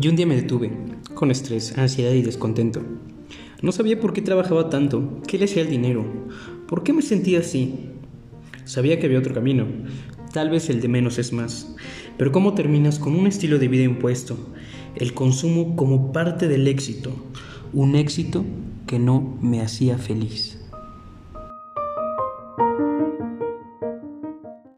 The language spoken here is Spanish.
Y un día me detuve, con estrés, ansiedad y descontento. No sabía por qué trabajaba tanto, qué le hacía el dinero, por qué me sentía así. Sabía que había otro camino, tal vez el de menos es más. Pero ¿cómo terminas con un estilo de vida impuesto? El consumo como parte del éxito, un éxito que no me hacía feliz.